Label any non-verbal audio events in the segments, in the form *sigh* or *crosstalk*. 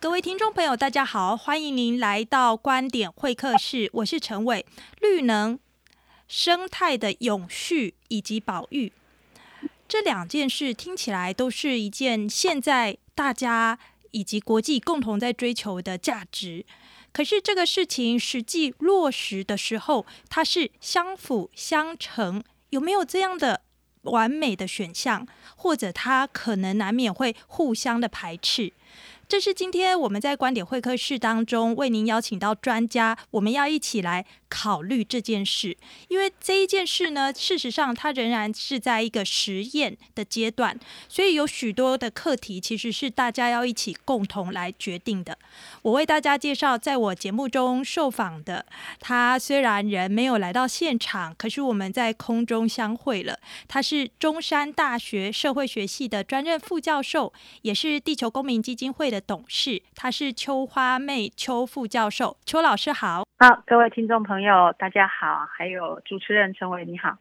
各位听众朋友，大家好，欢迎您来到观点会客室，我是陈伟。绿能、生态的永续以及保育这两件事听起来都是一件现在大家以及国际共同在追求的价值。可是这个事情实际落实的时候，它是相辅相成，有没有这样的完美的选项？或者它可能难免会互相的排斥？这是今天我们在观点会客室当中为您邀请到专家，我们要一起来考虑这件事。因为这一件事呢，事实上它仍然是在一个实验的阶段，所以有许多的课题其实是大家要一起共同来决定的。我为大家介绍，在我节目中受访的他，虽然人没有来到现场，可是我们在空中相会了。他是中山大学社会学系的专任副教授，也是地球公民基金会的董事，他是邱花妹邱副教授，邱老师好。好，各位听众朋友，朋友大家好，还有主持人陈伟你好。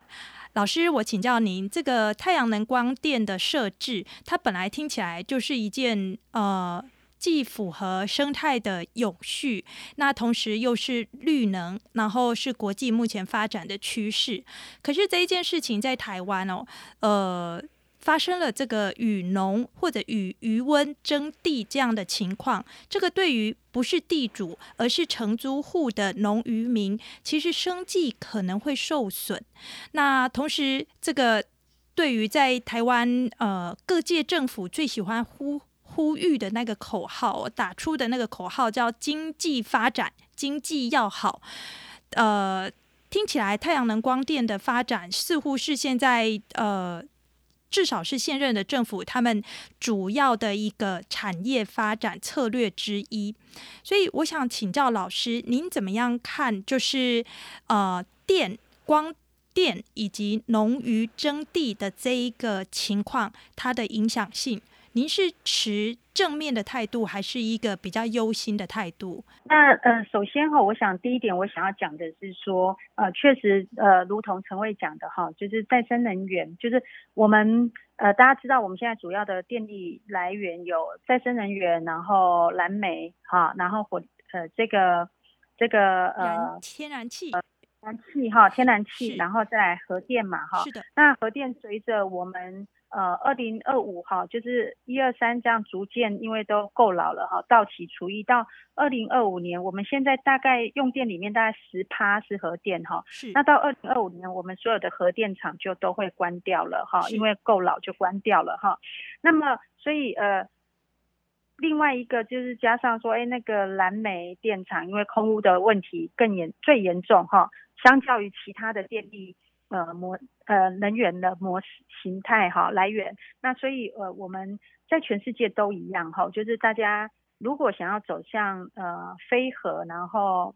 老师，我请教您，这个太阳能光电的设置，它本来听起来就是一件呃，既符合生态的永续，那同时又是绿能，然后是国际目前发展的趋势。可是这一件事情在台湾哦，呃。发生了这个与农或者与渔温争地这样的情况，这个对于不是地主而是承租户的农渔民，其实生计可能会受损。那同时，这个对于在台湾呃各界政府最喜欢呼呼吁的那个口号，打出的那个口号叫经济发展，经济要好。呃，听起来太阳能光电的发展似乎是现在呃。至少是现任的政府他们主要的一个产业发展策略之一，所以我想请教老师，您怎么样看？就是呃，电、光电以及农渔征地的这一个情况，它的影响性。您是持正面的态度，还是一个比较忧心的态度？那呃，首先哈，我想第一点我想要讲的是说，呃，确实呃，如同陈伟讲的哈，就是再生能源，就是我们呃，大家知道我们现在主要的电力来源有再生能源，然后蓝煤哈，然后火呃这个这个呃天然气，呃、天然气哈，天然气，然后再来核电嘛哈。是的。那核电随着我们。呃，二零二五哈，就是一二三这样逐渐，因为都够老了哈，到期除役到二零二五年，我们现在大概用电里面大概十趴是核电哈，是。那到二零二五年，我们所有的核电厂就都会关掉了哈，因为够老就关掉了哈。那么，所以呃，另外一个就是加上说，哎，那个蓝煤电厂因为空污的问题更严最严重哈，相较于其他的电力。呃模呃能源的模式形态哈来源，那所以呃我们在全世界都一样哈，就是大家如果想要走向呃非核然后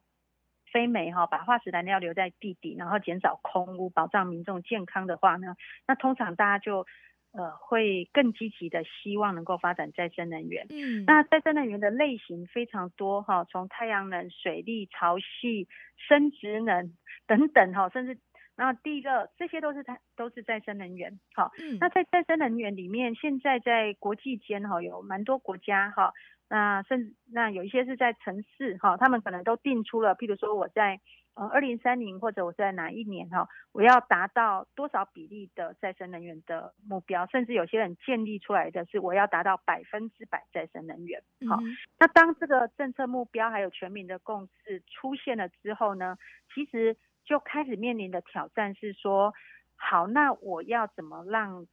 非煤哈，把化石燃料留在地底，然后减少空污，保障民众健康的话呢，那通常大家就呃会更积极的希望能够发展再生能源。嗯，那再生能源的类型非常多哈，从太阳能、水力、潮汐、生殖能等等哈，甚至。然后地热，这些都是它都是再生能源。好，嗯，那在再生能源里面，现在在国际间哈有蛮多国家哈，那甚至那有一些是在城市哈，他们可能都定出了，譬如说我在呃二零三零或者我在哪一年哈，我要达到多少比例的再生能源的目标，甚至有些人建立出来的是我要达到百分之百再生能源。好，嗯，那当这个政策目标还有全民的共识出现了之后呢，其实。就开始面临的挑战是说，好，那我要怎么让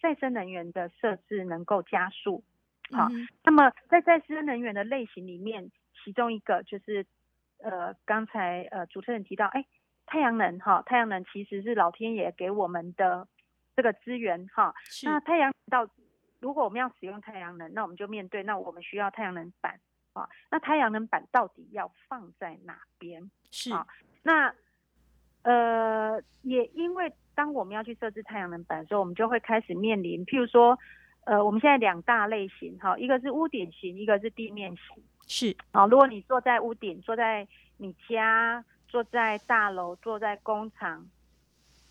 再生能源的设置能够加速？好，嗯、那么在再生能源的类型里面，其中一个就是呃，刚才呃主持人提到，哎，太阳能哈，太阳能其实是老天爷给我们的这个资源哈。那太阳到如果我们要使用太阳能，那我们就面对，那我们需要太阳能板啊。那太阳能板到底要放在哪边？是啊，那。呃，也因为当我们要去设置太阳能板的时候，我们就会开始面临，譬如说，呃，我们现在两大类型，哈，一个是屋顶型，一个是地面型，是啊。如果你坐在屋顶，坐在你家，坐在大楼，坐在工厂，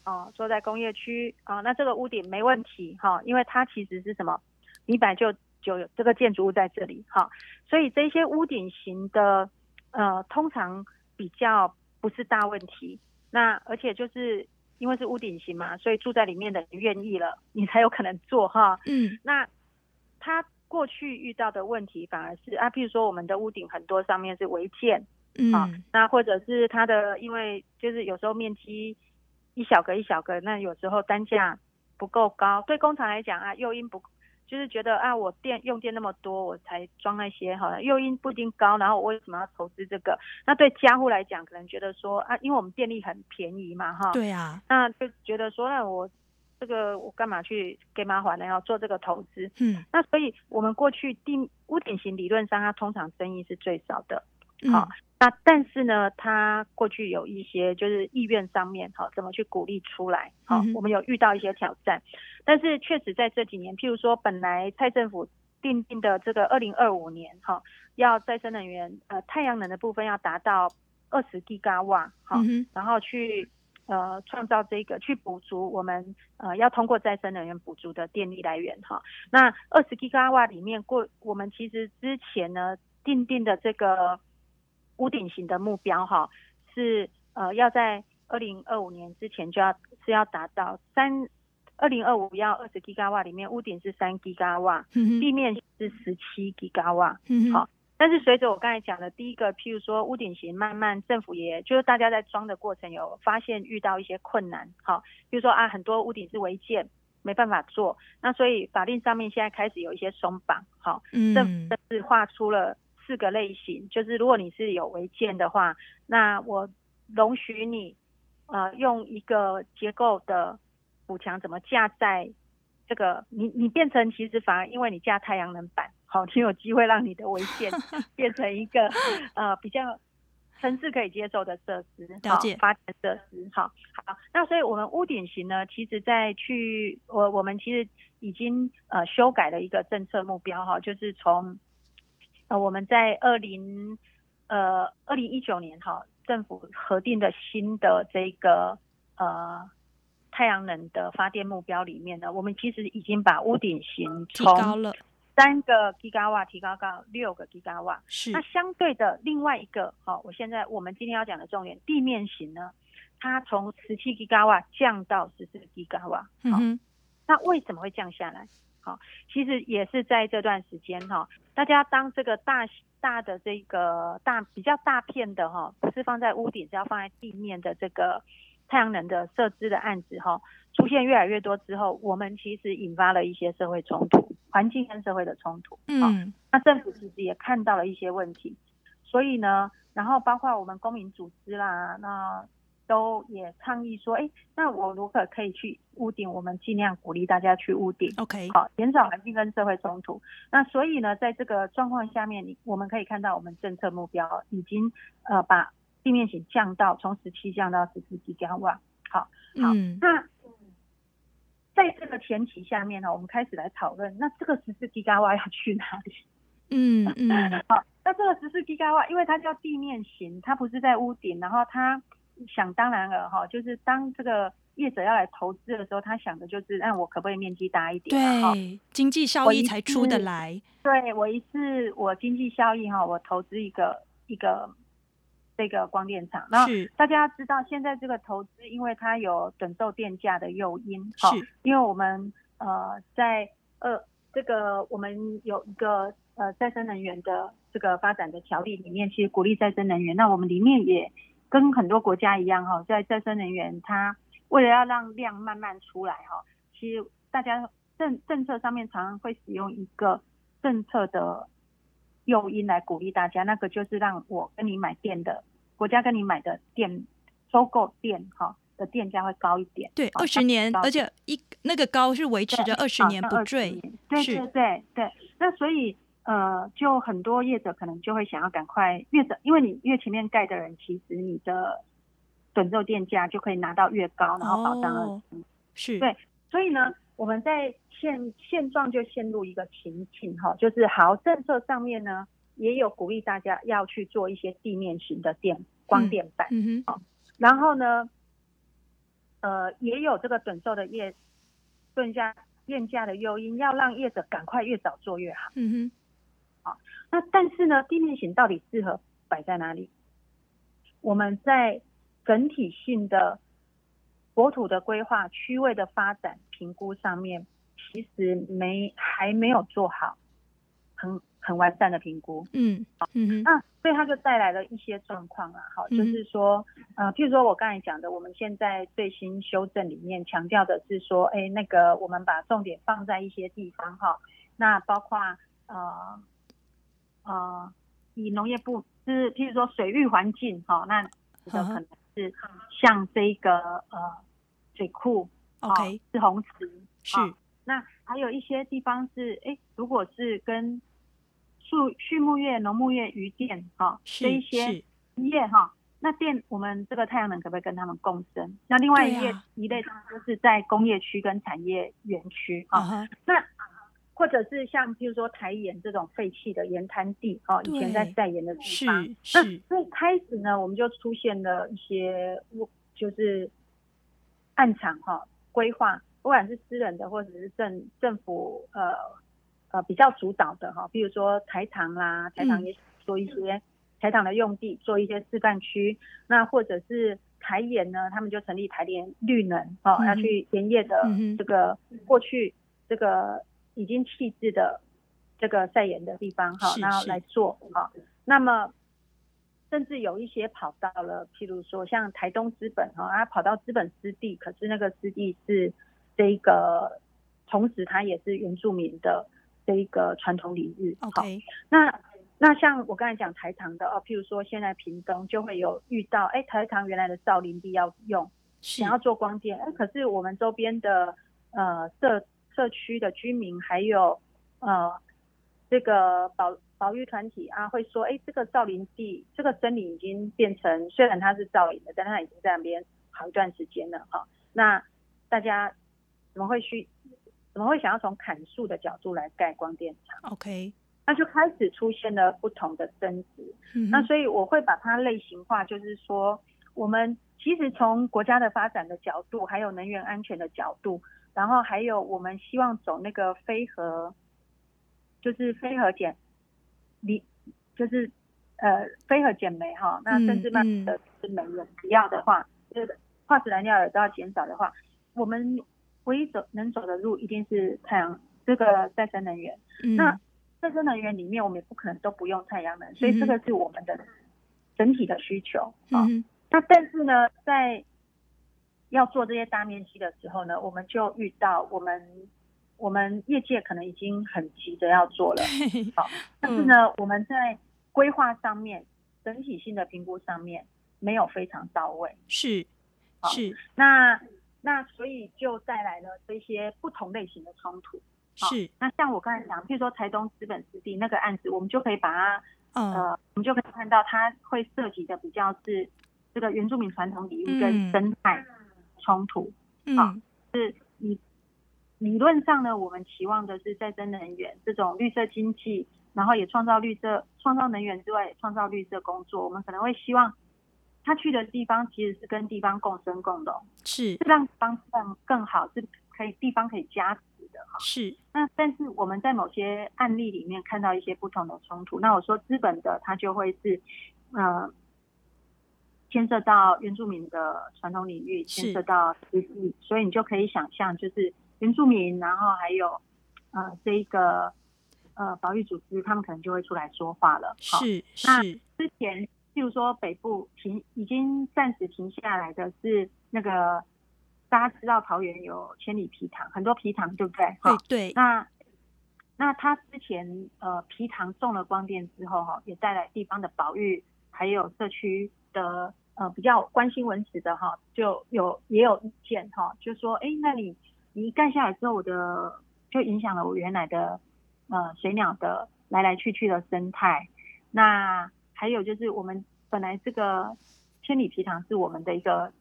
哦，坐在工业区，啊，那这个屋顶没问题，哈，因为它其实是什么？你本来就就有这个建筑物在这里哈，所以这些屋顶型的呃，通常比较不是大问题。那而且就是因为是屋顶型嘛，所以住在里面的人愿意了，你才有可能做哈。嗯，那他过去遇到的问题反而是啊，譬如说我们的屋顶很多上面是违建，嗯，啊那或者是它的因为就是有时候面积一小格一小格，那有时候单价不够高，对工厂来讲啊，诱因不。就是觉得啊，我电用电那么多，我才装那些哈，诱因不一定高，然后我为什么要投资这个？那对家户来讲，可能觉得说啊，因为我们电力很便宜嘛，哈，对啊，那就觉得说，那我这个我干嘛去给麻烦呢？要做这个投资，嗯，那所以我们过去定屋顶型理论上，它通常争议是最少的，好。嗯那但是呢，他过去有一些就是意愿上面，好怎么去鼓励出来？好，我们有遇到一些挑战，但是确实在这几年，譬如说本来蔡政府订定的这个二零二五年，哈，要再生能源，呃，太阳能的部分要达到二十吉瓦，哈，然后去呃创造这个去补足我们呃要通过再生能源补足的电力来源，哈，那二十吉瓦里面过我们其实之前呢订定的这个。屋顶型的目标哈是呃要在二零二五年之前就要是要达到三二零二五要二十吉瓦里面屋顶是三吉瓦，地面是十七吉瓦，嗯，好，但是随着我刚才讲的第一个，譬如说屋顶型慢慢政府也就是大家在装的过程有发现遇到一些困难，好，比如说啊很多屋顶是违建没办法做，那所以法令上面现在开始有一些松绑，好，政府是画出了。四个类型，就是如果你是有违建的话，那我容许你，呃，用一个结构的补强怎么架在这个，你你变成其实反而因为你架太阳能板，好，你有机会让你的违建 *laughs* 变成一个呃比较城市可以接受的设施，了解，发展设施，好，好，那所以我们屋顶型呢，其实在去我我们其实已经呃修改了一个政策目标哈，就是从。呃，我们在二零呃二零一九年哈，政府核定的新的这个呃太阳能的发电目标里面呢，我们其实已经把屋顶型提高了三个吉瓦提高到六个吉瓦。是。那相对的另外一个，好，我现在我们今天要讲的重点，地面型呢，它从十七吉瓦降到十四吉瓦。嗯哼。那为什么会降下来？好，其实也是在这段时间哈，大家当这个大大的这个大比较大片的哈，不是放在屋顶，是要放在地面的这个太阳能的设置的案子哈，出现越来越多之后，我们其实引发了一些社会冲突，环境跟社会的冲突。嗯，那政府其实也看到了一些问题，所以呢，然后包括我们公民组织啦，那。都也倡议说，哎、欸，那我如何可以去屋顶？我们尽量鼓励大家去屋顶，OK，好，减少环境跟社会冲突。那所以呢，在这个状况下面，你我们可以看到，我们政策目标已经呃把地面型降到从十七降到十四吉瓦。好，好，嗯、那在这个前提下面呢，我们开始来讨论，那这个十四吉瓦要去哪里？嗯嗯，*laughs* 好，那这个十四吉瓦，因为它叫地面型，它不是在屋顶，然后它。想当然了哈，就是当这个业者要来投资的时候，他想的就是，那我可不可以面积大一点？对，经济效益才出得来。对，我一次我经济效益哈，我投资一个一个这个光电厂。然后大家知道，现在这个投资，因为它有等售电价的诱因，是，因为我们呃在呃这个我们有一个呃再生能源的这个发展的条例里面，其实鼓励再生能源，那我们里面也。跟很多国家一样哈，在再生能源，它为了要让量慢慢出来哈，其实大家政政策上面常常会使用一个政策的诱因来鼓励大家，那个就是让我跟你买电的国家跟你买的电收购电哈的电价会高一点。对，二十年，而且一那个高是维持着二十年不坠。对对对对，那所以。呃，就很多业者可能就会想要赶快越早，因为你越前面盖的人，其实你的趸售电价就可以拿到越高，然后保障了。是对，所以呢，我们在现现状就陷入一个情境哈，就是好政策上面呢，也有鼓励大家要去做一些地面型的电光电板，嗯哼，然后呢，呃，也有这个趸售的业，问一下。变价的诱因，要让业者赶快越早做越好。嗯哼。好，那但是呢，地面型到底适合摆在哪里？我们在整体性的国土的规划、区位的发展评估上面，其实没还没有做好很很完善的评估。嗯嗯那所以它就带来了一些状况啊。好，就是说，呃，譬如说我刚才讲的，我们现在最新修正里面强调的是说，哎，那个我们把重点放在一些地方哈。那包括呃。呃，以农业部是，譬如说水域环境哈、哦，那这个可能是像这个呃水库，OK，是红池，是、哦。那还有一些地方是，哎，如果是跟畜畜牧业、农牧业、渔电哈这一些业哈、哦，那电我们这个太阳能可不可以跟他们共生？那另外一类、啊、一类就是在工业区跟产业园区啊，哦 uh -huh. 那。或者是像，譬如说台盐这种废弃的盐滩地，哦，以前在晒盐的地方，是，是。那所以开始呢，我们就出现了一些，就是暗场哈规划，不管是私人的或者是政政府呃呃比较主导的哈，比如说台糖啦，台糖也做一些台糖的用地，做一些示范区，那或者是台盐呢，他们就成立台联绿能哦、嗯，要去盐业的这个过去这个。已经弃置的这个晒盐的地方哈，然后来做哈。那么甚至有一些跑到了，譬如说像台东资本哈，它跑到资本湿地，可是那个湿地是这一个，同时它也是原住民的这一个传统领域。OK，那那像我刚才讲台糖的哦，譬如说现在屏东就会有遇到，哎，台糖原来的造林地要用，想要做光电，哎，可是我们周边的呃社。社区的居民还有呃这个保保育团体啊，会说，哎，这个造林地，这个森林已经变成，虽然它是造林的，但它已经在那边好一段时间了哈。那大家怎么会去，怎么会想要从砍树的角度来盖光电厂？OK，那就开始出现了不同的争执。嗯。那所以我会把它类型化，就是说，我们其实从国家的发展的角度，还有能源安全的角度。然后还有，我们希望走那个非核，就是非核减，你就是呃非核减煤哈，那甚至慢慢的是煤的不要的话，就是化石燃料也都要减少的话，我们唯一走能走的路一定是太阳这个再生能源。嗯、那再生能源里面，我们也不可能都不用太阳能，所以这个是我们的整体的需求啊、嗯。那但是呢，在要做这些大面积的时候呢，我们就遇到我们我们业界可能已经很急着要做了，好，但是呢，我们在规划上面、整体性的评估上面没有非常到位，是是，那那所以就带来了这些不同类型的冲突，是。那像我刚才讲，譬如说台东资本湿地那个案子，我们就可以把它，呃，我们就可以看到它会涉及的比较是这个原住民传统领域跟生态。冲突，啊、嗯，是理理论上呢，我们期望的是再生能源这种绿色经济，然后也创造绿色，创造能源之外，也创造绿色工作。我们可能会希望他去的地方其实是跟地方共生共荣，是让方向更好，是可以地方可以加持的哈。是，那但是我们在某些案例里面看到一些不同的冲突。那我说资本的，它就会是，呃。牵涉到原住民的传统领域，牵涉到实际，所以你就可以想象，就是原住民，然后还有呃这一个呃保育组织，他们可能就会出来说话了。是是。那之前，譬如说北部停已经暂时停下来的是那个，大家知道桃园有千里皮塘，很多皮塘，对不对？对对。那那他之前呃皮塘种了光电之后，哈，也带来地方的保育，还有社区的。呃，比较关心文史的哈，就有也有意见哈，就说，哎，那你你一盖下来之后，我的就影响了我原来的呃水鸟的来来去去的生态。那还有就是，我们本来这个千里皮塘是我们的一个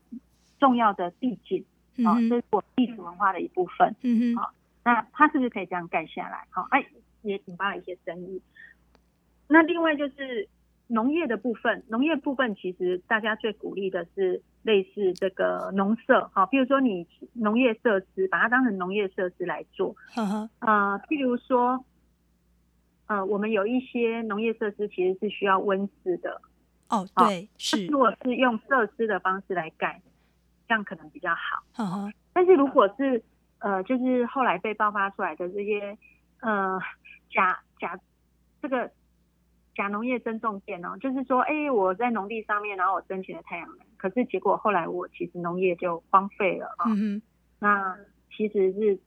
重要的地景啊，这是我历史文化的一部分。嗯哼，那它是不是可以这样盖下来？好，哎，也引发了一些争议。那另外就是。农业的部分，农业部分其实大家最鼓励的是类似这个农舍，好，比如说你农业设施，把它当成农业设施来做，*laughs* 呃，譬如说，呃，我们有一些农业设施其实是需要温室的，哦，对，是，如果是用设施的方式来盖，这样可能比较好，但是如果是呃，就是后来被爆发出来的这些呃假假这个。假农业增种电哦，就是说，哎、欸，我在农地上面，然后我申请了太阳能，可是结果后来我其实农业就荒废了啊。嗯。那其实是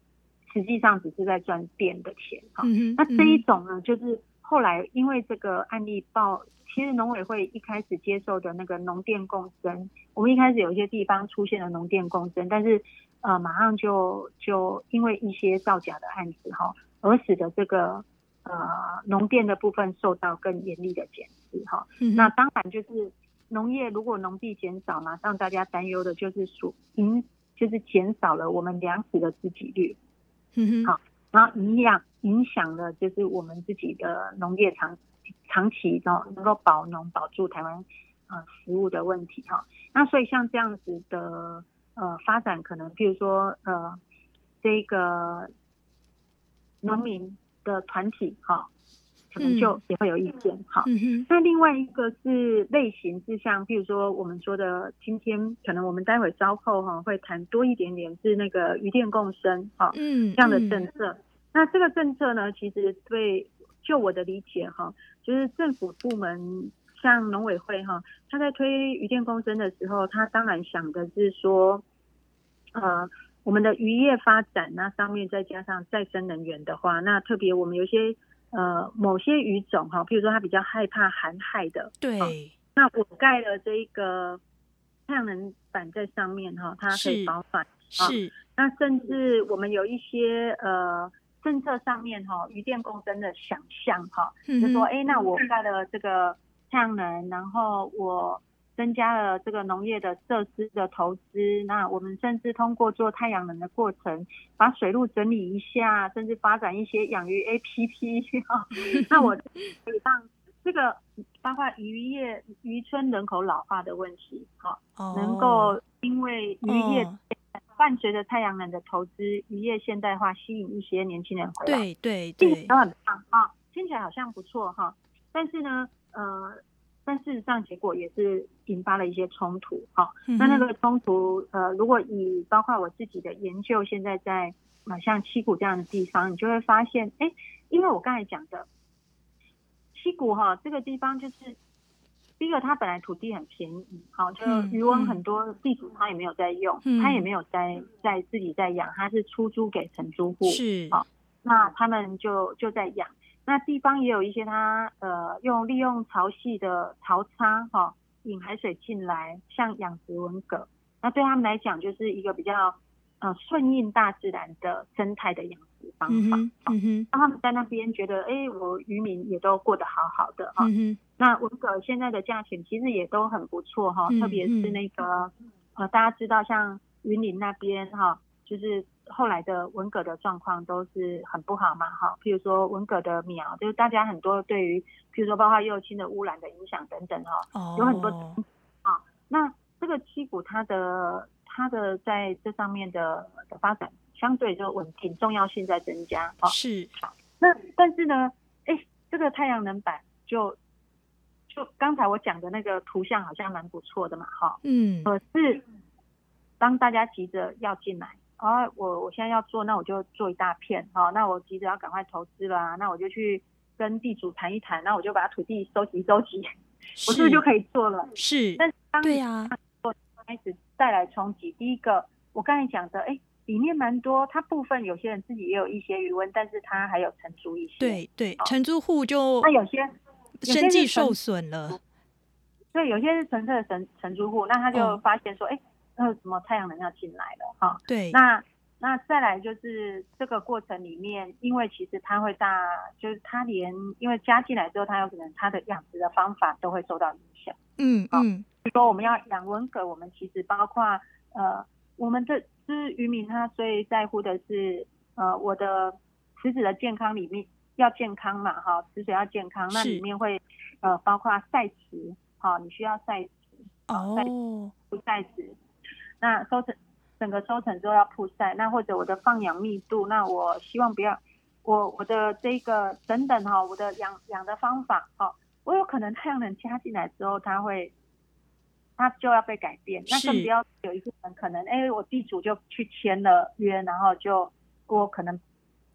实际上只是在赚电的钱哈。嗯。那这一种呢，就是后来因为这个案例报，其实农委会一开始接受的那个农电共生，我们一开始有一些地方出现了农电共生，但是呃，马上就就因为一些造假的案子哈，而使得这个。呃，农电的部分受到更严厉的检视哈。嗯、那当然就是农业，如果农地减少，马上大家担忧的就是属影，就是减少了我们粮食的自给率。嗯哼。好，然后营养影响了就是我们自己的农业长长期的能够保农保住台湾呃食物的问题哈。那所以像这样子的呃发展，可能譬如说呃这个农民。的团体哈，可能就也会有意见哈。嗯、那另外一个是类型是像，譬如说我们说的，今天可能我们待会稍后哈会谈多一点点是那个渔电共生哈，嗯，这样的政策。嗯、那这个政策呢，其实对就我的理解哈，就是政府部门像农委会哈，他在推渔电共生的时候，他当然想的是说，呃。我们的渔业发展，那上面再加上再生能源的话，那特别我们有些呃某些鱼种哈，譬如说它比较害怕寒害的，对，那我盖了这一个太阳能板在上面哈，它可以保暖，是。那甚至我们有一些呃政策上面哈，渔电共生的想象哈，就说哎，那我盖了这个太阳能，然后我。增加了这个农业的设施的投资，那我们甚至通过做太阳能的过程，把水路整理一下，甚至发展一些养鱼 APP 啊。*laughs* 那我可以让这个包括渔业渔村人口老化的问题，哈，能够因为渔业伴随着太阳能的投资，渔业现代化吸引一些年轻人回来，对对对，都很棒啊，听起来好像不错哈。但是呢，呃。但事实上，结果也是引发了一些冲突。好，那那个冲突，呃，如果以包括我自己的研究，现在在啊，像七股这样的地方，你就会发现，哎，因为我刚才讲的七股哈，这个地方就是第一个，它本来土地很便宜，好，就渔翁很多，地主他也没有在用，他也没有在在自己在养，他是出租给承租户，是，好，那他们就就在养。那地方也有一些它呃用利用潮汐的潮差哈引海水进来，像养殖文蛤，那对他们来讲就是一个比较呃顺应大自然的生态的养殖方法。嗯哼，那他们在那边觉得，哎、欸，我渔民也都过得好好的哈。嗯哼，那文蛤现在的价钱其实也都很不错哈，特别是那个呃大家知道像云林那边哈，就是。后来的文革的状况都是很不好嘛，哈，譬如说文革的苗，就是大家很多对于，譬如说包括右倾的污染的影响等等，哈，有很多啊。那这个七股它的它的在这上面的的发展相对就稳定，重要性在增加，啊，是。那但是呢，哎，这个太阳能板就就刚才我讲的那个图像好像蛮不错的嘛，哈，嗯，可是当大家急着要进来。啊，我我现在要做，那我就做一大片，好，那我急着要赶快投资了，那我就去跟地主谈一谈，那我就把土地收集收集，我是不是就可以做了？是，但是当对呀，开始带来冲击。第一个，我刚才讲的，哎，里面蛮多，他部分有些人自己也有一些余温，但是他还有承租一些，对对，承租户就那有些生计受损了，对，有些是纯粹的承承租户，那他就发现说，哎、哦。那什么太阳能要进来了哈？对，那那再来就是这个过程里面，因为其实它会大，就是它连因为加进来之后，它有可能它的养殖的方法都会受到影响。嗯嗯，比如说我们要养文蛤，我们其实包括呃，我们的就是渔民他最在乎的是呃我的池子的健康里面要健康嘛，哈，池水要健康，那里面会呃包括晒池，好，你需要晒池，哦，晒不晒池，那收成整个收成之后要曝晒，那或者我的放养密度，那我希望不要我我的这个等等哈，我的养养的方法，哈，我有可能太阳能加进来之后，它会。它就要被改变，那更不要有一部分可能，哎，我地主就去签了约，然后就我可能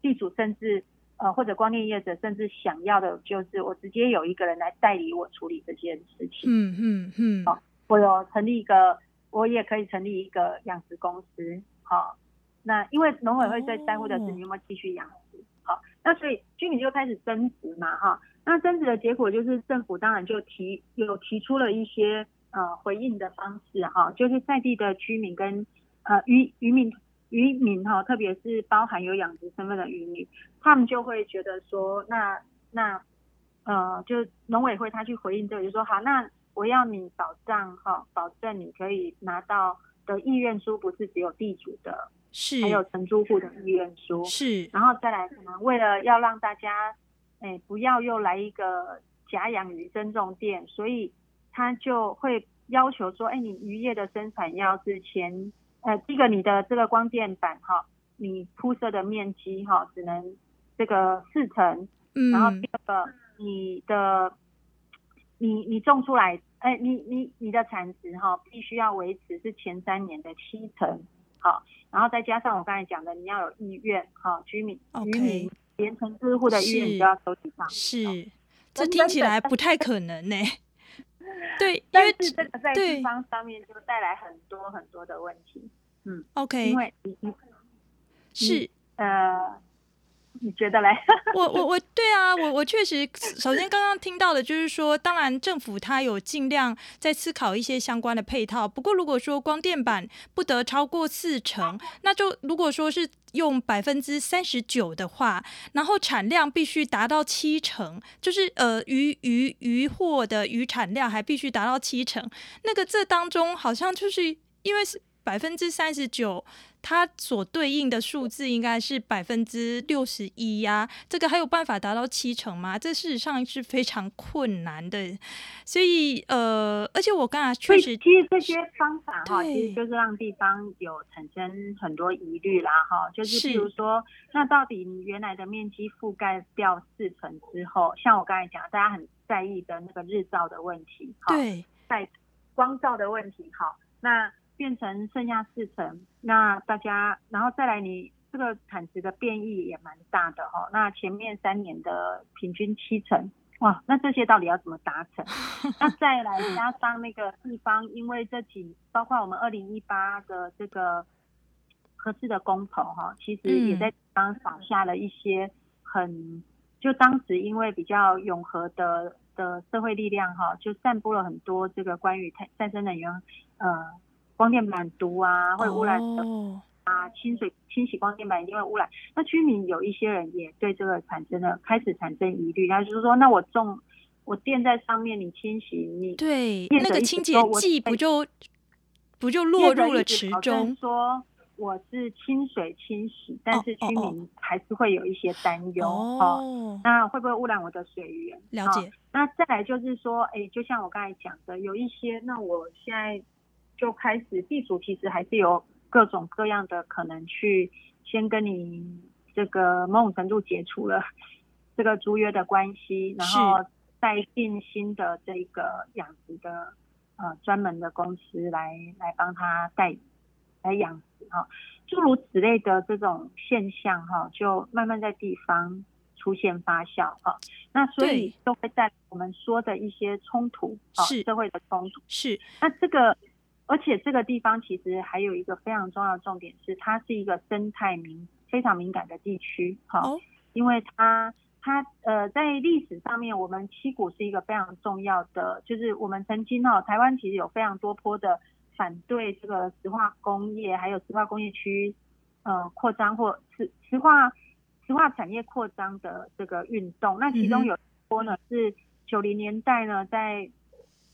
地主甚至呃或者光电业者甚至想要的就是我直接有一个人来代理我处理这件事情。嗯嗯嗯。好，我有成立一个，我也可以成立一个养殖公司。好，那因为农委会最在乎的是你有没有继续养殖。好，那所以居民就开始争执嘛，哈，那争执的结果就是政府当然就提有提出了一些。呃，回应的方式哈，就是在地的居民跟呃渔渔民渔民哈，特别是包含有养殖身份的渔民，他们就会觉得说，那那呃，就农委会他去回应这个，就说好，那我要你保障哈，保证你可以拿到的意愿书不是只有地主的，是还有承租户的意愿书，是，然后再来可能为了要让大家哎不要又来一个假养鱼增重店，所以。他就会要求说，哎，你渔业的生产要是前，呃，第一个你的这个光电板哈，你铺设的面积哈，只能这个四成，嗯，然后第二个，你的，你你种出来，哎，你你你的产值哈，必须要维持是前三年的七成，好，然后再加上我刚才讲的，你要有意愿哈，居民、渔民连城支户的意愿都要收集上，是，这听起来不太可能呢。*laughs* 对，因为这个在地方上面就带来很多很多的问题。嗯，OK，因为你你是呃。你觉得嘞？我我我对啊，我我确实，*laughs* 首先刚刚听到的就是说，当然政府它有尽量在思考一些相关的配套。不过如果说光电板不得超过四成，那就如果说是用百分之三十九的话，然后产量必须达到七成，就是呃渔渔渔获的渔产量还必须达到七成。那个这当中好像就是因为是百分之三十九。它所对应的数字应该是百分之六十一呀，这个还有办法达到七成吗？这事实上是非常困难的，所以呃，而且我刚才确实，其实这些方法哈，其实就是让地方有产生很多疑虑啦哈，就是比如说，那到底你原来的面积覆盖掉四成之后，像我刚才讲，大家很在意的那个日照的问题，对，在光照的问题，哈，那。变成剩下四成，那大家，然后再来，你这个产值的变异也蛮大的哦。那前面三年的平均七成，哇，那这些到底要怎么达成？*laughs* 那再来加上那个地方，因为这几，包括我们二零一八的这个合适的公投哈，其实也在地方扫下了一些很，就当时因为比较永和的的社会力量哈，就散布了很多这个关于再再生能源，呃。光电板毒啊，会污染的啊，清水清洗光电板一定会污染。那居民有一些人也对这个产生了开始产生疑虑，他就是说，那我种我垫在上面，你清洗你对那个清洁剂不就不就落入了池中？说我是清水清洗，但是居民还是会有一些担忧哦。那会不会污染我的水源？了解。那再来就是说，哎，就像我刚才讲的，有一些，那我现在。就开始，地主其实还是有各种各样的可能去先跟你这个某种程度解除了这个租约的关系，然后再进新的这个养殖的呃专门的公司来来帮他带来养殖哈，诸如此类的这种现象哈，就慢慢在地方出现发酵哈，那所以都会在我们说的一些冲突啊，社会的冲突是那这个。而且这个地方其实还有一个非常重要的重点是，它是一个生态敏非常敏感的地区，哈、哦，因为它它呃在历史上面，我们七股是一个非常重要的，就是我们曾经哦，台湾其实有非常多波的反对这个石化工业，还有石化工业区呃扩张或石石化石化产业扩张的这个运动，那其中有一波呢是九零年代呢在。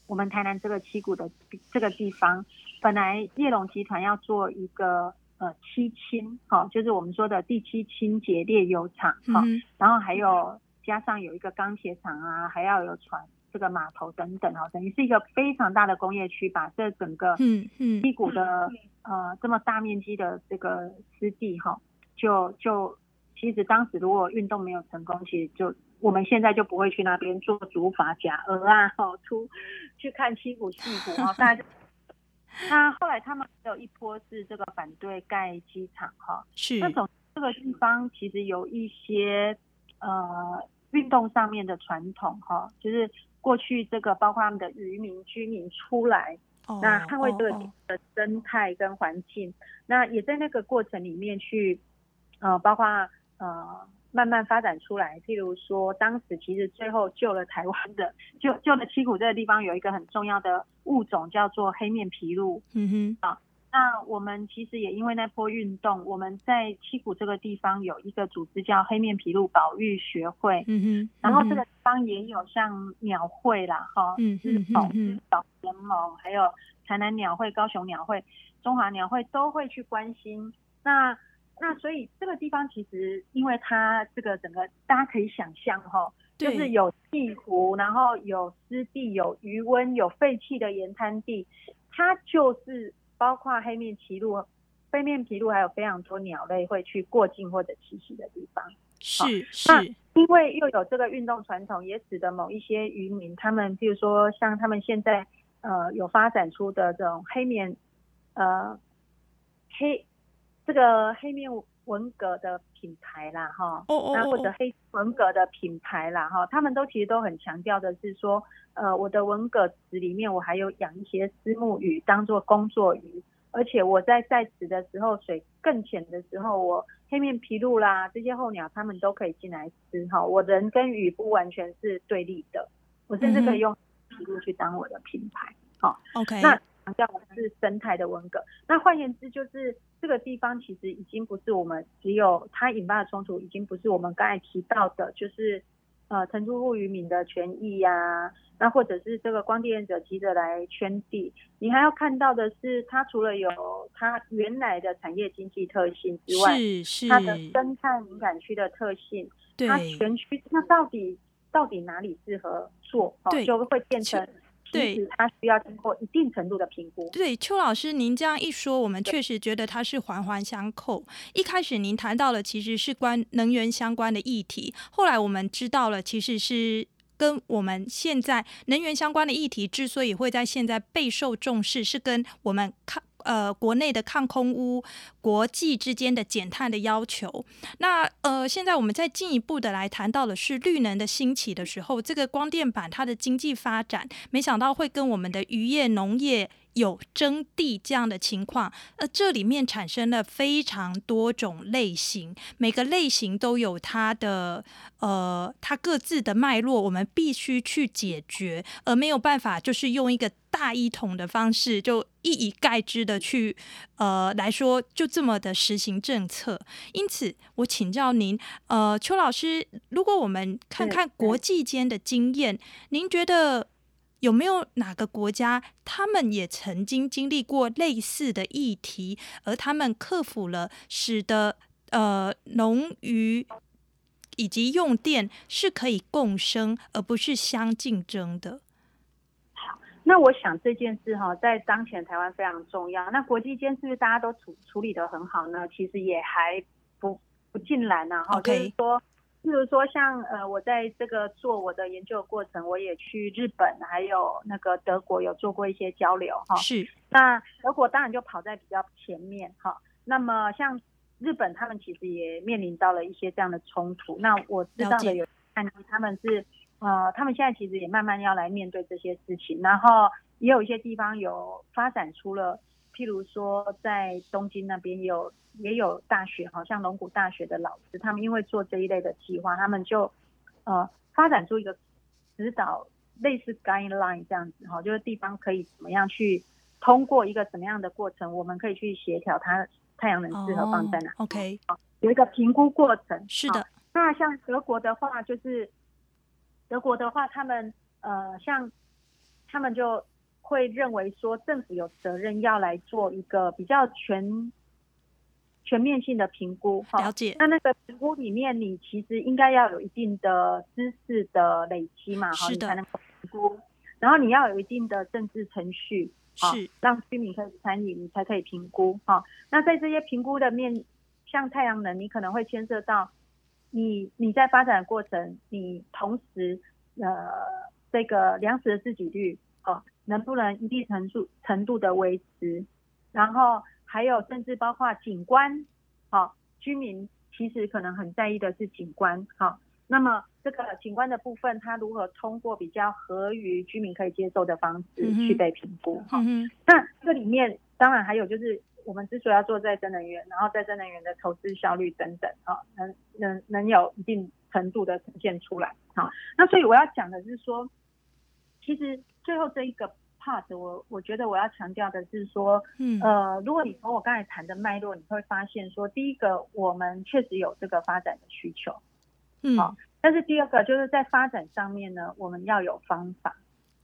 我们台南这个七股的这个地方，本来叶龙集团要做一个呃七氢，哈、哦，就是我们说的第七清洁炼油厂，哈、嗯，然后还有加上有一个钢铁厂啊，还要有船这个码头等等，哈，等于是一个非常大的工业区，把这整个嗯嗯七股的呃这么大面积的这个湿地，哈，就就其实当时如果运动没有成功，其实就。我们现在就不会去那边做竹筏、假鹅啊，好出去看七股戏湖啊。大家，*laughs* 那后来他们还有一波是这个反对盖机场哈，是那从这个地方其实有一些呃运动上面的传统哈，就是过去这个包括他们的渔民居民出来，哦、那捍卫这个的生态跟环境、那也在那个过程里面去呃包括呃。慢慢发展出来，譬如说，当时其实最后救了台湾的，救救了七股这个地方有一个很重要的物种叫做黑面琵鹭。嗯哼，啊，那我们其实也因为那波运动，我们在七股这个地方有一个组织叫黑面琵鹭保育学会。嗯哼，然后这个地方也有像鸟会啦，哈，嗯嗯嗯，保联盟，还有台南鸟会、高雄鸟会、中华鸟会都会去关心。那那所以这个地方其实，因为它这个整个大家可以想象哈，就是有地湖，然后有湿地，有余温，有废弃的盐滩地，它就是包括黑面琵鹭、背面琵鹭，还有非常多鸟类会去过境或者栖息的地方。是是，因为又有这个运动传统，也使得某一些渔民，他们比如说像他们现在呃有发展出的这种黑面呃黑。这个黑面文革的品牌啦，哈，那或者黑文革的品牌啦，哈，他们都其实都很强调的是说，呃，我的文革池里面我还有养一些丝木鱼当做工作鱼，而且我在在池的时候水更浅的时候，我黑面琵鹭啦这些候鸟他们都可以进来吃，哈，我人跟鱼不完全是对立的，我甚至可以用琵鹭去当我的品牌，好，OK，那强调的是生态的文革，那换言之就是。这个地方其实已经不是我们只有它引发的冲突，已经不是我们刚才提到的，就是呃，承租户渔民的权益呀、啊，那或者是这个光电者急着来圈地，你还要看到的是，它除了有它原来的产业经济特性之外，是是它的生态敏感区的特性，它全区那到底到底哪里适合做，哦，就会变成。对，它需要经过一定程度的评估。对，邱老师，您这样一说，我们确实觉得它是环环相扣。一开始您谈到了其实是关能源相关的议题，后来我们知道了其实是跟我们现在能源相关的议题之所以会在现在备受重视，是跟我们看。呃，国内的抗空污，国际之间的减碳的要求。那呃，现在我们再进一步的来谈到的是绿能的兴起的时候，这个光电板它的经济发展，没想到会跟我们的渔业、农业。有征地这样的情况，呃，这里面产生了非常多种类型，每个类型都有它的呃，它各自的脉络，我们必须去解决，而没有办法就是用一个大一统的方式就一以概之的去呃来说，就这么的实行政策。因此，我请教您，呃，邱老师，如果我们看看国际间的经验，您觉得？有没有哪个国家，他们也曾经经历过类似的议题，而他们克服了，使得呃农渔以及用电是可以共生，而不是相竞争的？好，那我想这件事哈，在当前台湾非常重要。那国际间是不是大家都处处理得很好呢？其实也还不不尽然呐，哈，就是说。譬如说，像呃，我在这个做我的研究的过程，我也去日本，还有那个德国有做过一些交流哈。是。那德国当然就跑在比较前面哈。那么像日本，他们其实也面临到了一些这样的冲突。那我知道的有看到他们是呃，他们现在其实也慢慢要来面对这些事情，然后也有一些地方有发展出了，譬如说在东京那边有。也有大学，好像龙谷大学的老师，他们因为做这一类的计划，他们就呃发展出一个指导类似 guideline 这样子哈，就是地方可以怎么样去通过一个什么样的过程，我们可以去协调它太阳能适合放在哪。Oh, OK，有一个评估过程。是的。那像德国的话，就是德国的话，他们呃像他们就会认为说，政府有责任要来做一个比较全。全面性的评估。哈，了解。那那个评估里面，你其实应该要有一定的知识的累积嘛，哈，你才能评估。然后你要有一定的政治程序，是让居民可以参与，你才可以评估。哈，那在这些评估的面，像太阳能，你可能会牵涉到你你在发展的过程，你同时呃这个粮食的自给率，哦，能不能一定程度程度的维持？然后还有甚至包括景观，好，居民其实可能很在意的是景观，好，那么这个景观的部分，它如何通过比较合于居民可以接受的方式去被评估？哈、嗯嗯，那这里面当然还有就是。我们之所以要做再生能源，然后再生能源的投资效率等等，啊，能能能有一定程度的呈现出来，好，那所以我要讲的是说，其实最后这一个 part，我我觉得我要强调的是说，嗯，呃，如果你从我刚才谈的脉络，你会发现说，第一个我们确实有这个发展的需求，嗯，好，但是第二个就是在发展上面呢，我们要有方法。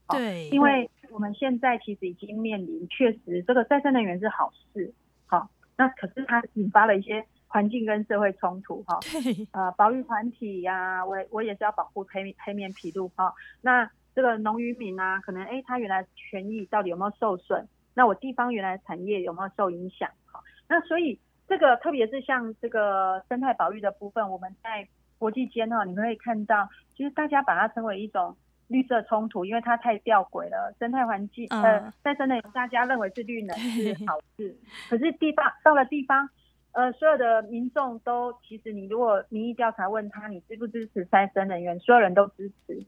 对，因为我们现在其实已经面临，确实这个再生能源是好事，好，那可是它引发了一些环境跟社会冲突，哈，对，呃，保育团体呀、啊，我我也是要保护黑黑面琵鹭，哈，那这个农渔民啊，可能哎，他原来权益到底有没有受损？那我地方原来产业有没有受影响？好，那所以这个特别是像这个生态保育的部分，我们在国际间哈，你可以看到，其实大家把它称为一种。绿色冲突，因为它太吊诡了。生态环境，呃，再生能源大家认为是绿能 *laughs* 是好事，可是地方到了地方，呃，所有的民众都其实，你如果民意调查问他，你支不支持再生能源，所有人都支持。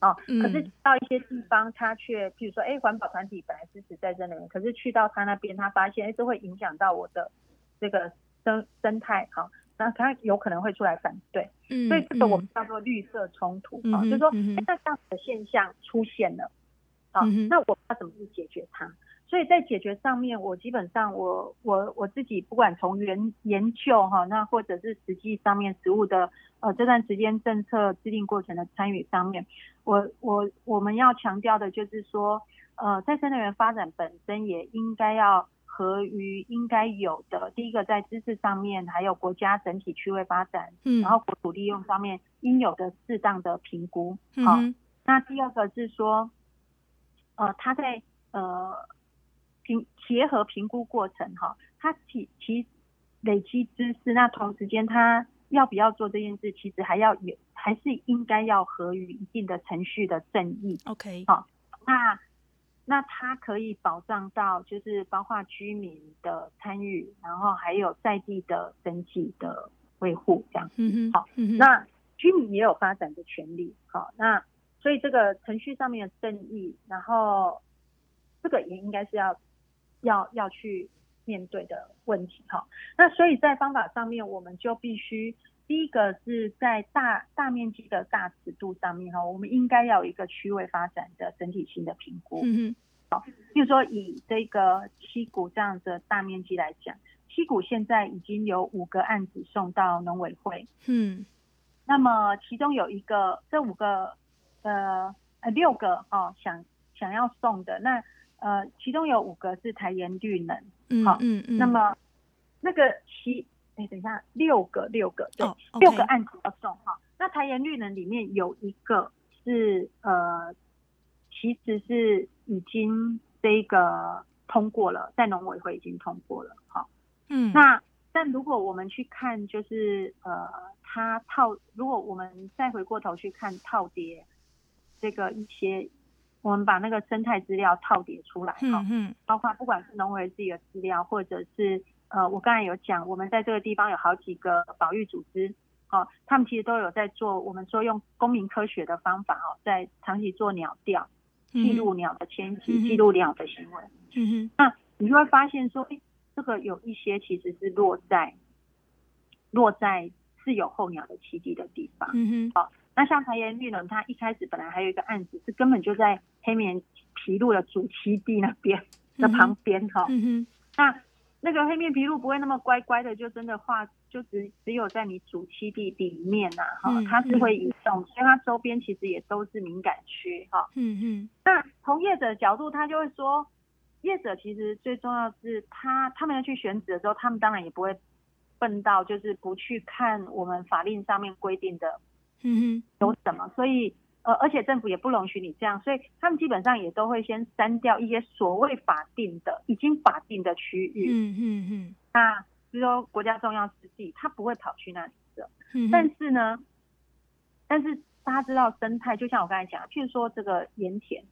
哦，可是到一些地方，他却，譬如说，哎，环保团体本来支持再生能源，可是去到他那边，他发现，哎，这会影响到我的这个生生态，好。那他有可能会出来反对，嗯，所以这个我们叫做绿色冲突啊，嗯，就是说，那这样子的现象出现了，啊，嗯，那我要怎么去解决它？所以在解决上面，我基本上我我我自己不管从研研究哈，那或者是实际上面实务的呃这段时间政策制定过程的参与上面，我我我们要强调的就是说，呃，再生能源发展本身也应该要。合于应该有的，第一个在知识上面，还有国家整体区位发展，嗯，然后国土利用上面应有的适当的评估，好、嗯。那第二个是说，呃，他在呃评结合评估过程哈，他其其累积知识，那同时间他要不要做这件事，其实还要有，还是应该要合于一定的程序的正义。OK，好，那。那它可以保障到，就是包括居民的参与，然后还有在地的整体的维护，这样。嗯好，那居民也有发展的权利。好，那所以这个程序上面的正义，然后这个也应该是要要要去面对的问题。哈，那所以在方法上面，我们就必须第一个是在大大面积的大尺度上面哈，我们应该要有一个区位发展的整体性的评估。嗯好，比如说以这个七股这样的大面积来讲，七股现在已经有五个案子送到农委会。嗯，那么其中有一个，这五个呃呃六个哦想想要送的，那呃其中有五个是台盐绿能。嗯嗯嗯。那么那个七。哎，等一下，六个六个，对，oh, okay. 六个案子要送哈。那台盐绿能里面有一个是呃，其实是已经这个通过了，在农委会已经通过了好。嗯，那但如果我们去看，就是呃，它套，如果我们再回过头去看套叠这个一些，我们把那个生态资料套叠出来哈，嗯嗯，包括不管是农委会自己的资料，或者是。呃，我刚才有讲，我们在这个地方有好几个保育组织，哦，他们其实都有在做，我们说用公民科学的方法，哦，在长期做鸟调，记录鸟的迁徙，记录鸟的行为。嗯哼，那你就会发现说，哎，这个有一些其实是落在落在是有候鸟的栖地的地方。嗯哼，好，那像台盐绿能，它一开始本来还有一个案子是根本就在黑面皮路的主栖地那边的旁边，哈。嗯哼，那。那个黑面皮路不会那么乖乖的，就真的画，就只只有在你主栖地里面呐，哈，它是会移动，所以它周边其实也都是敏感区，哈，嗯嗯。那从业者的角度，他就会说，业者其实最重要是他他们要去选址的时候，他们当然也不会笨到就是不去看我们法令上面规定的，嗯哼，有什么，所以呃，而且政府也不容许你这样，所以他们基本上也都会先删掉一些所谓法定的已经法定的区域，嗯嗯嗯，那比如说国家重要湿地，他不会跑去那里的，嗯，但是呢，但是大家知道生态，就像我刚才讲，譬如说这个盐田。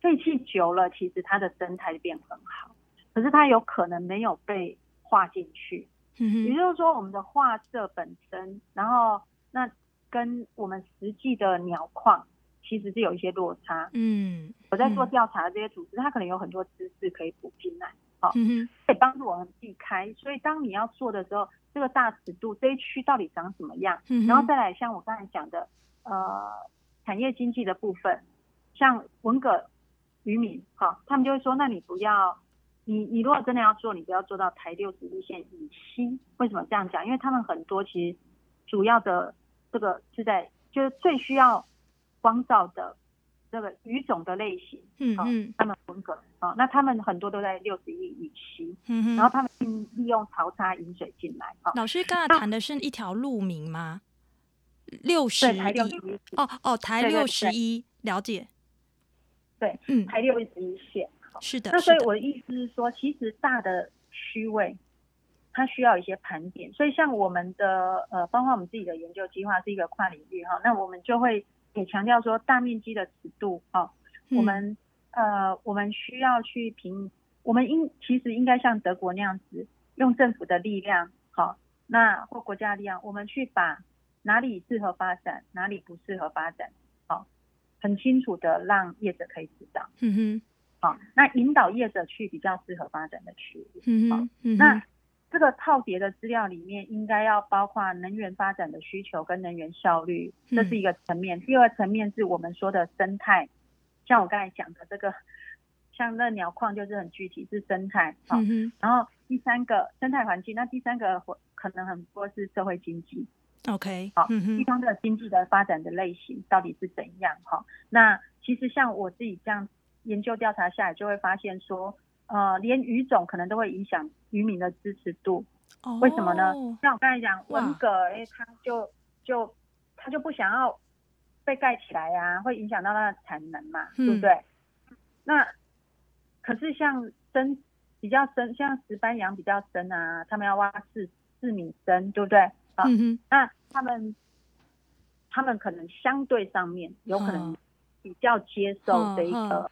废弃久了，其实它的生态变很好，可是它有可能没有被划进去。嗯，也就是说，我们的画设本身，然后那跟我们实际的鸟况其实是有一些落差。嗯，我在做调查的这些组织，它可能有很多知识可以补进来，好，嗯，可以帮助我们避开。所以，当你要做的时候，这个大尺度这一区到底长什么样？嗯，然后再来像我刚才讲的，呃，产业经济的部分，像文革。渔民，好，他们就会说，那你不要，你你如果真的要做，你不要做到台六十一线以西。为什么这样讲？因为他们很多其实主要的这个是在，就是最需要光照的这个鱼种的类型，嗯嗯，他们文蛤，啊，那他们很多都在六十一以西，嗯哼，然后他们利用潮差引水进来。老师刚才谈的是一条路名吗？六十一，哦哦，台六十一，了解。对，嗯，台六十一线，是的。那所以我的意思是说，其实大的区位，它需要一些盘点。所以像我们的呃，包括我们自己的研究计划是一个跨领域哈，那我们就会也强调说，大面积的尺度哈，我们呃，我们需要去评，我们应其实应该像德国那样子，用政府的力量好，那或国家力量，我们去把哪里适合发展，哪里不适合发展。很清楚的让业者可以知道，嗯哼，好，那引导业者去比较适合发展的区域，嗯哼，嗯哼，那这个套叠的资料里面应该要包括能源发展的需求跟能源效率，这是一个层面。嗯、第二个层面是我们说的生态，像我刚才讲的这个，*laughs* 像那鸟矿就是很具体是生态，好，嗯哼，然后第三个生态环境，那第三个可能很多是社会经济。OK，好，地方的经济的发展的类型到底是怎样？哈，那其实像我自己这样研究调查下来，就会发现说，呃，连鱼种可能都会影响渔民的支持度。哦，为什么呢？像我刚才讲文革，哎，他就就他就不想要被盖起来呀，啊，会影响到他的产能嘛，嗯，对不对？那可是像深比较深，像石斑羊比较深啊，他们要挖四四米深，对不对？啊，嗯、那他们他们可能相对上面有可能比较接受这一个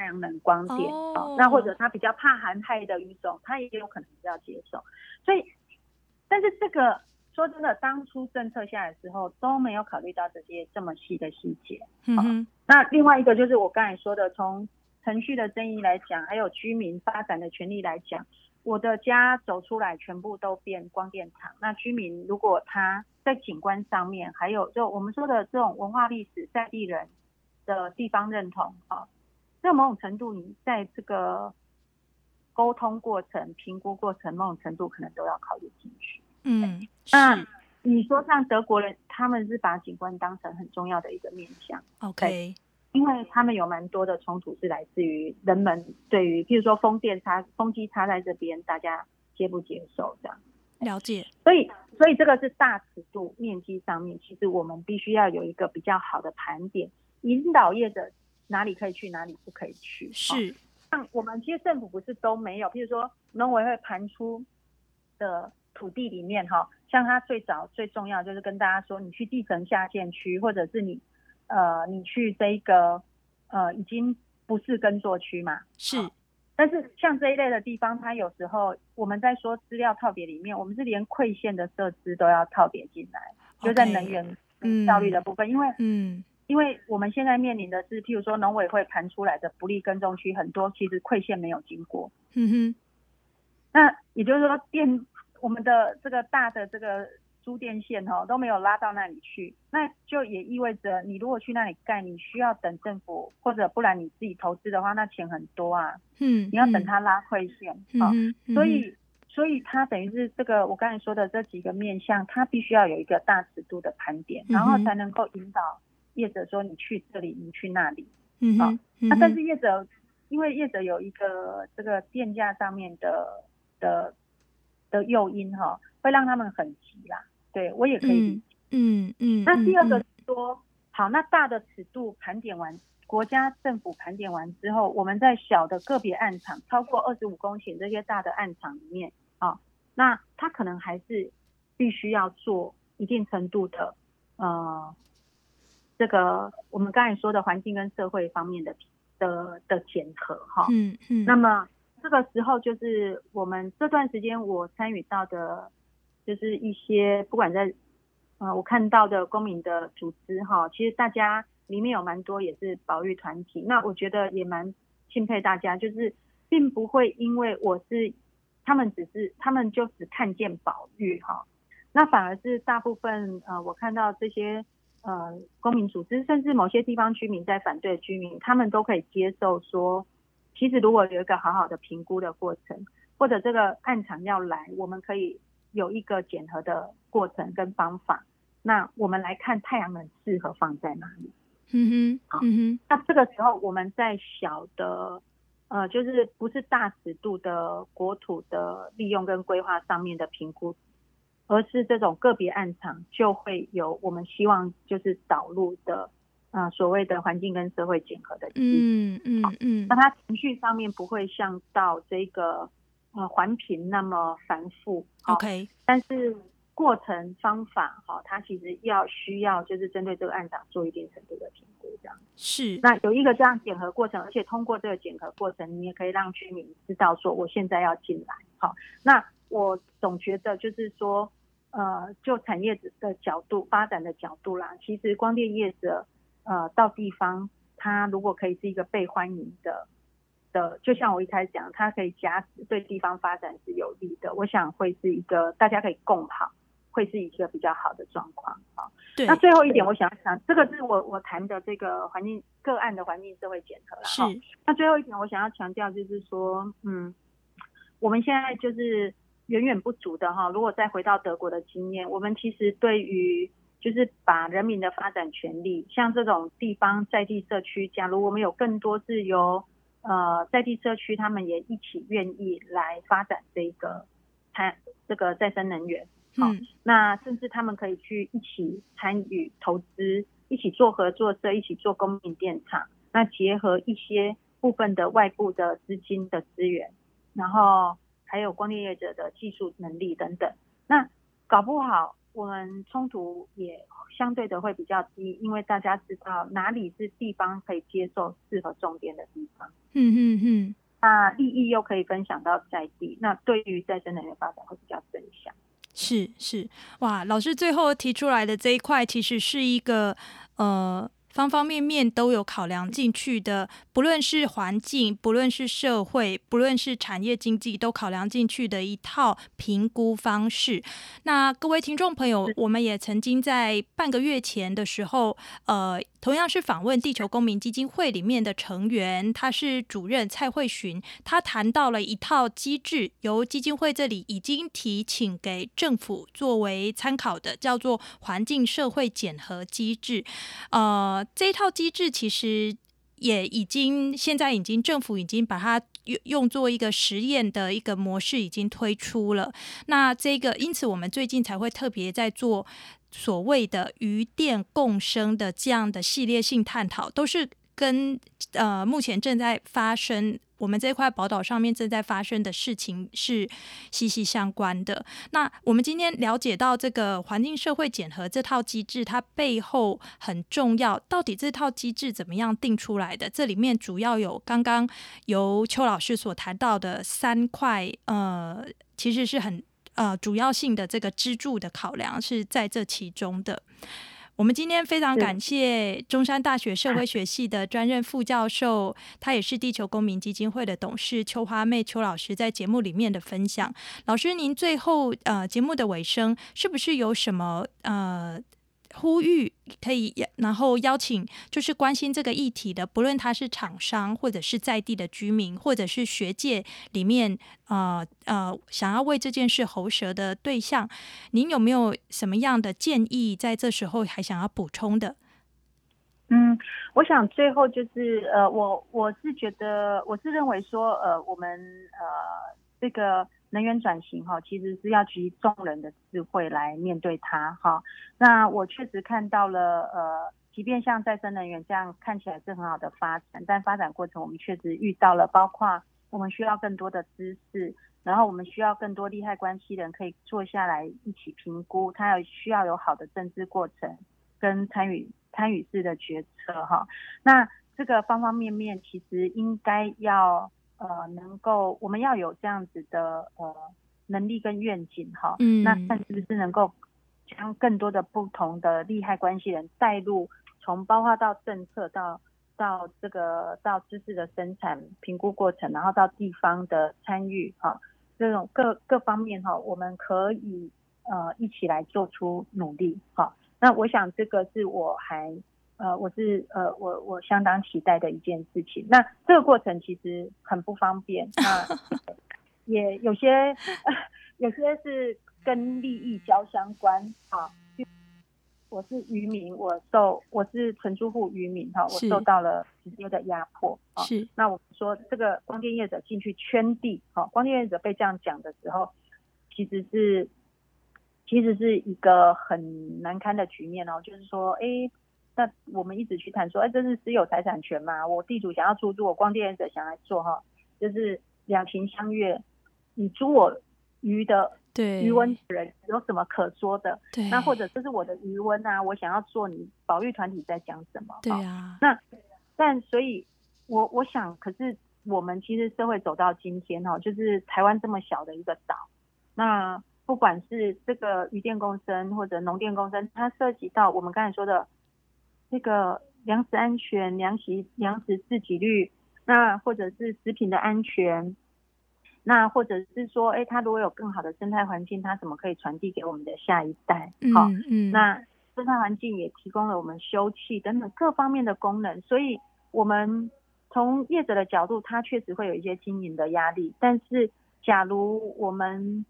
太阳能光电，哦，那或者他比较怕寒害的鱼种，他也有可能比较接受。所以，但是这个说真的，当初政策下来之后都没有考虑到这些这么细的细节。嗯，那另外一个就是我刚才说的，从程序的争议来讲，还有居民发展的权利来讲。我的家走出来，全部都变光电厂。那居民如果他在景观上面，还有就我们说的这种文化历史在地人的地方认同，啊，这某种程度你在这个沟通过程、评估过程，某种程度可能都要考虑进去。嗯，那你说像德国人，他们是把景观当成很重要的一个面向。OK。因为他们有蛮多的冲突是来自于人们对于，譬如说风电插风机插在这边，大家接不接受这样？了解。所以，所以这个是大尺度面积上面，其实我们必须要有一个比较好的盘点，引导业者哪里可以去，哪里不可以去。是。像我们其实政府不是都没有，譬如说农委会盘出的土地里面，哈，像它最早最重要就是跟大家说，你去地层下陷区，或者是你。呃，你去这一个呃，已经不是耕作区嘛？是。但是像这一类的地方，它有时候我们在说资料套叠里面，我们是连馈线的设置都要套叠进来就在能源效率的部分，嗯、因为嗯，因为我们现在面临的是，譬如说农委会盘出来的不利耕种区很多，其实馈线没有经过。嗯哼。那也就是说，电我们的这个大的这个。输电线哦都没有拉到那里去，那就也意味着你如果去那里盖，你需要等政府或者不然你自己投资的话，那钱很多啊。嗯，你要等他拉馈线啊，所以所以它等于是这个我刚才说的这几个面向，它必须要有一个大尺度的盘点，然后才能够引导业者说你去这里，你去那里。嗯，好，那但是业者因为业者有一个这个电价上面的的的诱因哈，会让他们很急啦。对我也可以理解。嗯嗯。那第二个是说，好，那大的尺度盘点完，国家政府盘点完之后，我们在小的个别案场，超过二十五公顷这些大的案场里面啊，那他可能还是必须要做一定程度的呃，这个我们刚才说的环境跟社会方面的的的检核哈。嗯嗯。那么这个时候就是我们这段时间我参与到的，就是一些不管在。呃，我看到的公民的组织哈，其实大家里面有蛮多也是保育团体，那我觉得也蛮钦佩大家，就是并不会因为我是他们只是他们就只看见保育哈，那反而是大部分呃我看到这些呃公民组织，甚至某些地方居民在反对居民，他们都可以接受说，其实如果有一个好好的评估的过程，或者这个案场要来，我们可以有一个检核的过程跟方法。那我们来看太阳能适合放在哪里？嗯哼，好，嗯哼。那这个时候我们在小的，呃，就是不是大尺度的国土的利用跟规划上面的评估，而是这种个别案场就会有我们希望就是导入的，呃，所谓的环境跟社会检核的。嗯嗯嗯。那它程序上面不会像到这个呃环评那么繁复。OK，但是。过程方法哈，它其实要需要就是针对这个案场做一定程度的评估，这样是。那有一个这样检核过程，而且通过这个检核过程，你也可以让居民知道说我现在要进来。好，那我总觉得就是说，呃，就产业的角度发展的角度啦，其实光电业者呃到地方，他如果可以是一个被欢迎的的，就像我一开始讲，它可以加持对地方发展是有利的，我想会是一个大家可以共好。会是一个比较好的状况啊。对。那最后一点，我想想，这个是我我谈的这个环境个案的环境社会检核了哈。是。那最后一点，我想要强调就是说，嗯，我们现在就是远远不足的哈。如果再回到德国的经验，我们其实对于就是把人民的发展权利，像这种地方在地社区，假如我们有更多自由呃在地社区他们也一起愿意来发展这个参这个再生能源。好，那甚至他们可以去一起参与投资，一起做合作社，一起做公民电厂。那结合一些部分的外部的资金的资源，然后还有光电业者的技术能力等等。那搞不好我们冲突也相对的会比较低，因为大家知道哪里是地方可以接受适合种电的地方。嗯嗯嗯。那利益又可以分享到在地，那对于再生能源发展会比较正向。是是，哇，老师最后提出来的这一块，其实是一个呃。方方面面都有考量进去的，不论是环境，不论是社会，不论是产业经济，都考量进去的一套评估方式。那各位听众朋友，我们也曾经在半个月前的时候，呃，同样是访问地球公民基金会里面的成员，他是主任蔡慧寻，他谈到了一套机制，由基金会这里已经提请给政府作为参考的，叫做环境社会检核机制，呃。这一套机制其实也已经，现在已经政府已经把它用用作一个实验的一个模式，已经推出了。那这个，因此我们最近才会特别在做所谓的渔电共生的这样的系列性探讨，都是跟呃目前正在发生。我们这块宝岛上面正在发生的事情是息息相关的。那我们今天了解到这个环境社会检核这套机制，它背后很重要。到底这套机制怎么样定出来的？这里面主要有刚刚由邱老师所谈到的三块，呃，其实是很呃主要性的这个支柱的考量是在这其中的。我们今天非常感谢中山大学社会学系的专任副教授，他也是地球公民基金会的董事邱花妹邱老师在节目里面的分享。老师，您最后呃节目的尾声是不是有什么呃？呼吁可以，然后邀请就是关心这个议题的，不论他是厂商，或者是在地的居民，或者是学界里面，呃呃，想要为这件事喉舌的对象，您有没有什么样的建议，在这时候还想要补充的？嗯，我想最后就是呃，我我是觉得我是认为说呃，我们呃这个能源转型哈，其实是要集众人的智慧来面对它哈。那我确实看到了呃，即便像再生能源这样看起来是很好的发展，但发展过程我们确实遇到了，包括我们需要更多的知识，然后我们需要更多利害关系人可以坐下来一起评估，它要需要有好的政治过程跟参与。参与式的决策哈，那这个方方面面其实应该要呃能够，我们要有这样子的呃能力跟愿景哈，嗯，那看是不是能够将更多的不同的利害关系人带入，从包括到政策到到这个到知识的生产评估过程，然后到地方的参与哈，这种各各方面哈，我们可以呃一起来做出努力哈。那我想这个是我还呃我是呃我我相当期待的一件事情。那这个过程其实很不方便，那 *laughs* 也有些、呃、有些是跟利益交相关啊。我是渔民，我受我是承租户渔民哈，我受到了直接的压迫啊。是。那我们说这个光电业者进去圈地，哈，光电业者被这样讲的时候，其实是。其实是一个很难堪的局面哦，就是说，哎，那我们一直去谈说，哎，这是私有财产权嘛？我地主想要出租，我光电业者想来做哈，就是两情相悦，你租我鱼的对鱼塭的人有什么可说的？对，那或者这是我的余温啊，我想要做，你保育团体在讲什么？对啊，那但所以我，我我想，可是我们其实社会走到今天哈，就是台湾这么小的一个岛，那。不管是这个渔电共生或者农电共生，它涉及到我们刚才说的这个粮食安全、粮食粮食自给率，那或者是食品的安全，那或者是说，哎，它如果有更好的生态环境，它怎么可以传递给我们的下一代？好，嗯，嗯，那生态环境也提供了我们休憩等等各方面的功能，所以我们从业者的角度，它确实会有一些经营的压力，但是假如我们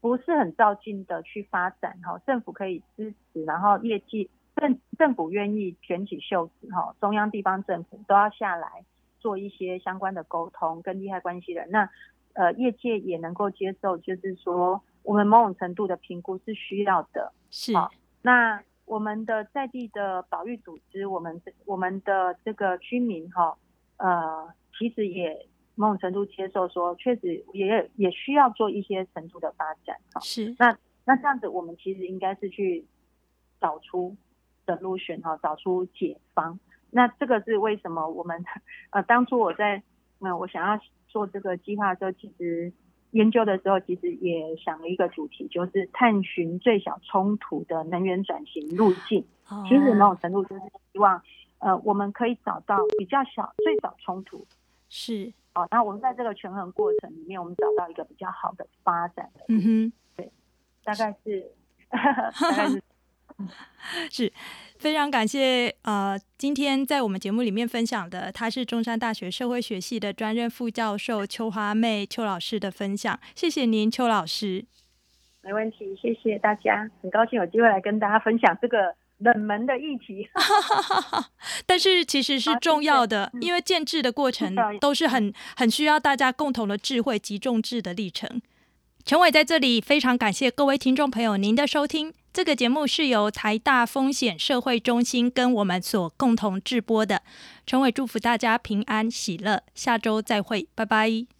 不是很照进的去发展哈，政府可以支持，然后业绩政政府愿意卷起袖子哈，中央地方政府都要下来做一些相关的沟通跟利害关系人，那呃业界也能够接受，就是说我们某种程度的评估是需要的，是好，那我们的在地的保育组织，我们我们的这个居民哈，呃其实也。某种程度接受说，确实也也需要做一些程度的发展哈。是，那那这样子，我们其实应该是去找出 solution 哈，找出解方。那这个是为什么我们呃当初我在呃我想要做这个计划的时候，其实研究的时候，其实也想了一个主题，就是探寻最小冲突的能源转型路径。其实某种程度就是希望呃我们可以找到比较小最少冲突。是。好，那我们在这个权衡过程里面，我们找到一个比较好的发展的。嗯哼，对，大概是，*laughs* 大概是，*laughs* 是非常感谢呃，今天在我们节目里面分享的，他是中山大学社会学系的专任副教授邱花妹邱老师的分享，谢谢您，邱老师。没问题，谢谢大家，很高兴有机会来跟大家分享这个。冷门的议题，*laughs* 但是其实是重要的，因为建制的过程都是很很需要大家共同的智慧及众志的历程。陈伟在这里非常感谢各位听众朋友您的收听，这个节目是由台大风险社会中心跟我们所共同制播的。陈伟祝福大家平安喜乐，下周再会，拜拜。